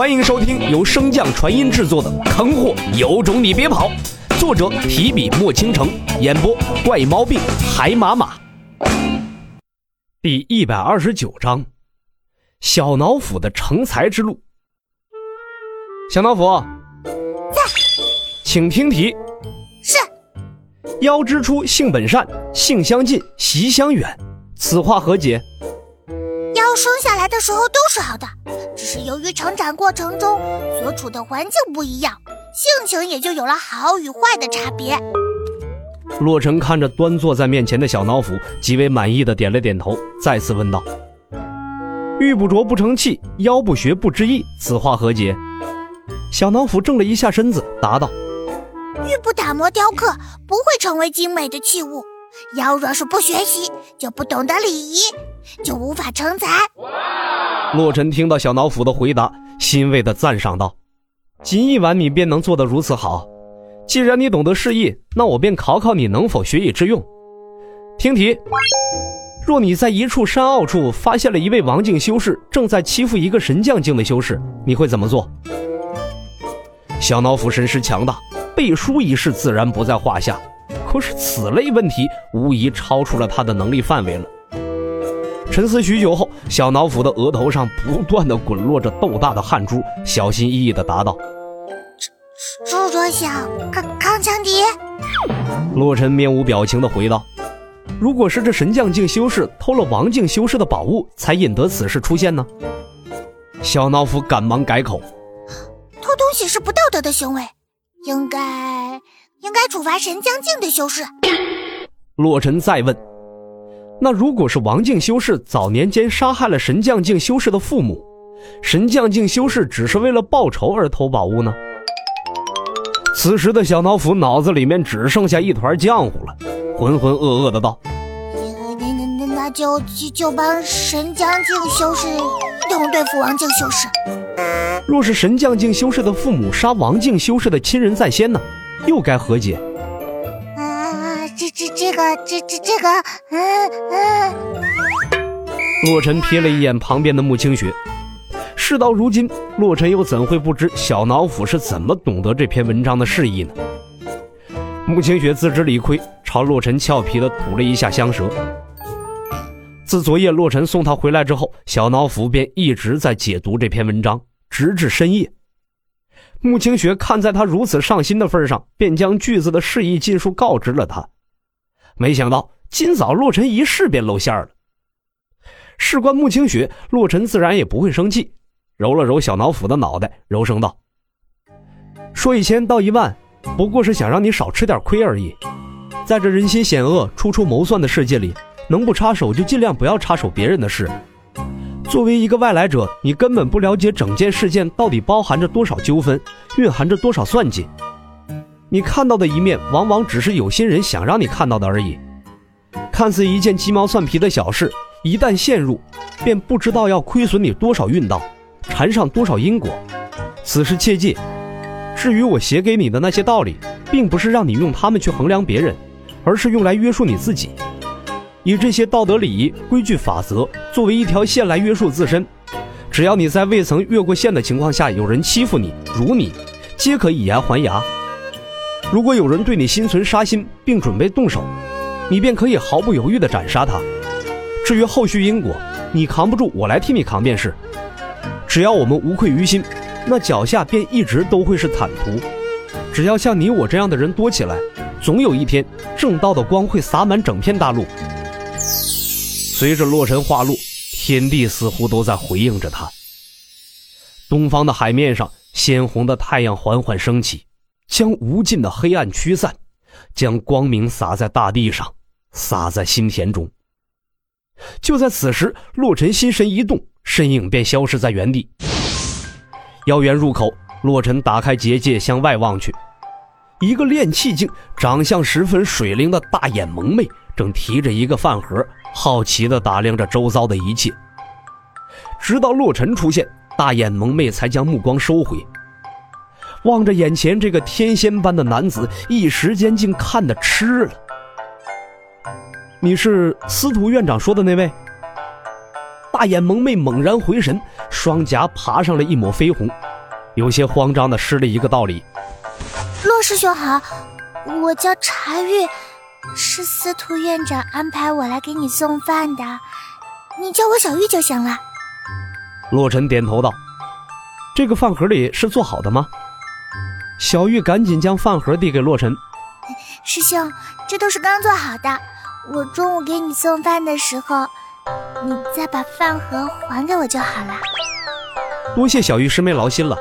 欢迎收听由升降传音制作的《坑货有种你别跑》，作者提笔墨倾城，演播怪猫病海马马。第一百二十九章，小脑斧的成才之路。小脑斧，在，请听题。是。腰之初，性本善，性相近，习相远，此话何解？妖生下来的时候都是好的，只是由于成长过程中所处的环境不一样，性情也就有了好与坏的差别。洛尘看着端坐在面前的小脑斧，极为满意的点了点头，再次问道：“玉不琢不成器，妖不学不知义，此话何解？”小脑斧正了一下身子，答道：“玉不打磨雕刻，不会成为精美的器物。妖若是不学习，就不懂得礼仪。”就无法成才。洛尘听到小脑斧的回答，欣慰的赞赏道：“仅一晚，你便能做得如此好。既然你懂得示意，那我便考考你能否学以致用。听题：若你在一处山坳处发现了一位王境修士正在欺负一个神将境的修士，你会怎么做？”小脑斧神识强大，背书一事自然不在话下。可是此类问题，无疑超出了他的能力范围了。沉思许久后，小脑斧的额头上不断的滚落着豆大的汗珠，小心翼翼的答道：“朱卓小康康强敌。”洛尘面无表情的回道：“如果是这神将境修士偷了王境修士的宝物，才引得此事出现呢？”小脑斧赶忙改口：“偷东西是不道德的行为，应该应该处罚神将境的修士。”洛尘再问。那如果是王境修士早年间杀害了神将境修士的父母，神将境修士只是为了报仇而偷宝物呢？此时的小脑斧脑子里面只剩下一团浆糊了，浑浑噩噩的道：“那那那那就就就帮神将境修士一同对付王境修士。若是神将境修士的父母杀王境修士的亲人在先呢，又该何解？”这个这这这个，嗯嗯。洛尘瞥了一眼旁边的穆清雪，事到如今，洛尘又怎会不知小脑斧是怎么懂得这篇文章的释义呢？穆清雪自知理亏，朝洛尘俏皮的吐了一下香舌。自昨夜洛尘送他回来之后，小脑斧便一直在解读这篇文章，直至深夜。穆清雪看在他如此上心的份上，便将句子的释义尽数告知了他。没想到今早洛尘一试便露馅了。事关穆清雪，洛尘自然也不会生气，揉了揉小脑斧的脑袋，柔声道：“说一千道一万，不过是想让你少吃点亏而已。在这人心险恶、处处谋算的世界里，能不插手就尽量不要插手别人的事。作为一个外来者，你根本不了解整件事件到底包含着多少纠纷，蕴含着多少算计。”你看到的一面，往往只是有心人想让你看到的而已。看似一件鸡毛蒜皮的小事，一旦陷入，便不知道要亏损你多少运道，缠上多少因果。此事切记。至于我写给你的那些道理，并不是让你用它们去衡量别人，而是用来约束你自己。以这些道德礼仪、规矩、法则作为一条线来约束自身。只要你在未曾越过线的情况下，有人欺负你、辱你，皆可以牙还牙。如果有人对你心存杀心，并准备动手，你便可以毫不犹豫地斩杀他。至于后续因果，你扛不住，我来替你扛便是。只要我们无愧于心，那脚下便一直都会是坦途。只要像你我这样的人多起来，总有一天正道的光会洒满整片大陆。随着洛尘化露，天地似乎都在回应着他。东方的海面上，鲜红的太阳缓缓升起。将无尽的黑暗驱散，将光明洒在大地上，洒在心田中。就在此时，洛尘心神一动，身影便消失在原地。妖园入口，洛尘打开结界，向外望去，一个炼气境、长相十分水灵的大眼萌妹，正提着一个饭盒，好奇地打量着周遭的一切。直到洛尘出现，大眼萌妹才将目光收回。望着眼前这个天仙般的男子，一时间竟看得痴了。你是司徒院长说的那位？大眼萌妹猛然回神，双颊爬上了一抹绯红，有些慌张的施了一个道理：“骆师兄好，我叫茶玉，是司徒院长安排我来给你送饭的，你叫我小玉就行了。”洛尘点头道：“这个饭盒里是做好的吗？”小玉赶紧将饭盒递给洛尘：“师兄，这都是刚做好的，我中午给你送饭的时候，你再把饭盒还给我就好了。”多谢小玉师妹劳心了，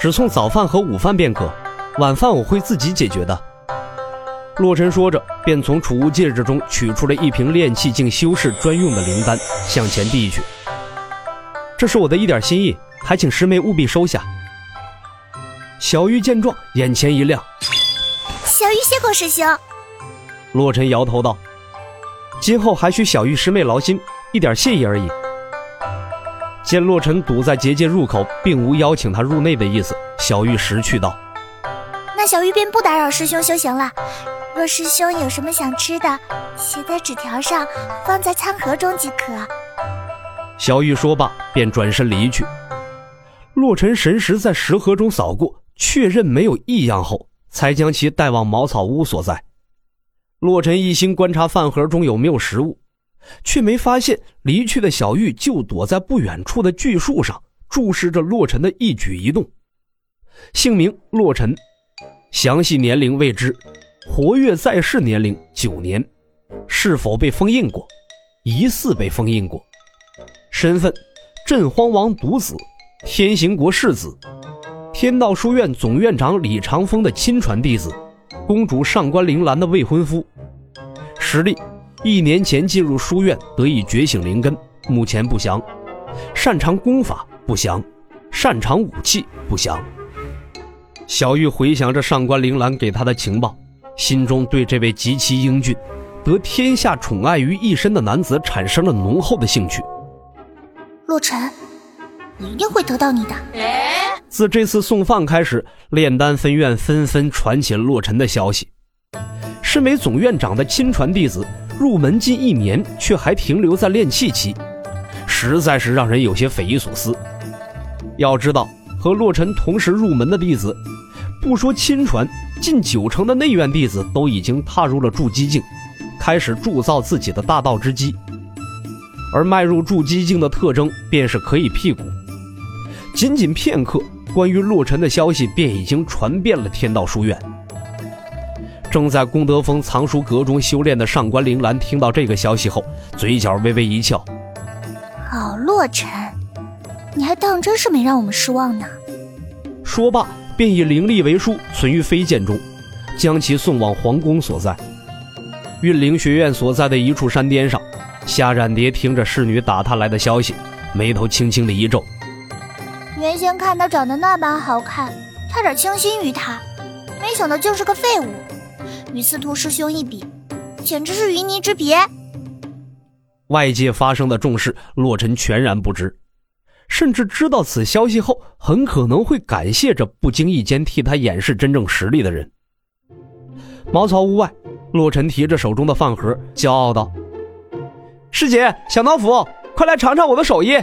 只送早饭和午饭便可，晚饭我会自己解决的。洛尘说着，便从储物戒指中取出了一瓶炼气境修士专用的灵丹，向前递去。这是我的一点心意，还请师妹务必收下。小玉见状，眼前一亮，小玉谢过师兄。洛尘摇头道：“今后还需小玉师妹劳心，一点谢意而已。”见洛尘堵在结界入口，并无邀请他入内的意思，小玉识趣道：“那小玉便不打扰师兄修行了。若师兄有什么想吃的，写在纸条上，放在餐盒中即可。”小玉说罢，便转身离去。洛尘神识在食盒中扫过，确认没有异样后，才将其带往茅草屋所在。洛尘一心观察饭盒中有没有食物。却没发现离去的小玉就躲在不远处的巨树上，注视着洛尘的一举一动。姓名洛尘，详细年龄未知，活跃在世年龄九年，是否被封印过？疑似被封印过。身份：镇荒王独子，天行国世子，天道书院总院长李长风的亲传弟子，公主上官铃兰的未婚夫。实力。一年前进入书院，得以觉醒灵根，目前不详。擅长功法不详，擅长武器不详。小玉回想着上官铃兰给他的情报，心中对这位极其英俊、得天下宠爱于一身的男子产生了浓厚的兴趣。洛尘，我一定会得到你的。自这次送饭开始，炼丹分院纷纷传起了洛尘的消息。身为总院长的亲传弟子。入门近一年，却还停留在炼气期，实在是让人有些匪夷所思。要知道，和洛尘同时入门的弟子，不说亲传，近九成的内院弟子都已经踏入了筑基境，开始铸造自己的大道之基。而迈入筑基境的特征，便是可以辟谷。仅仅片刻，关于洛尘的消息便已经传遍了天道书院。正在功德峰藏书阁中修炼的上官铃兰听到这个消息后，嘴角微微一翘。好，洛尘，你还当真是没让我们失望呢。说罢，便以灵力为书存于飞剑中，将其送往皇宫所在。运灵学院所在的一处山巅上，夏冉蝶听着侍女打探来的消息，眉头轻轻的一皱。原先看他长得那般好看，差点倾心于他，没想到竟是个废物。与司徒师兄一比，简直是云泥之别。外界发生的重事，洛尘全然不知，甚至知道此消息后，很可能会感谢这不经意间替他掩饰真正实力的人。茅草屋外，洛尘提着手中的饭盒，骄傲道：“师姐，小脑斧，快来尝尝我的手艺。”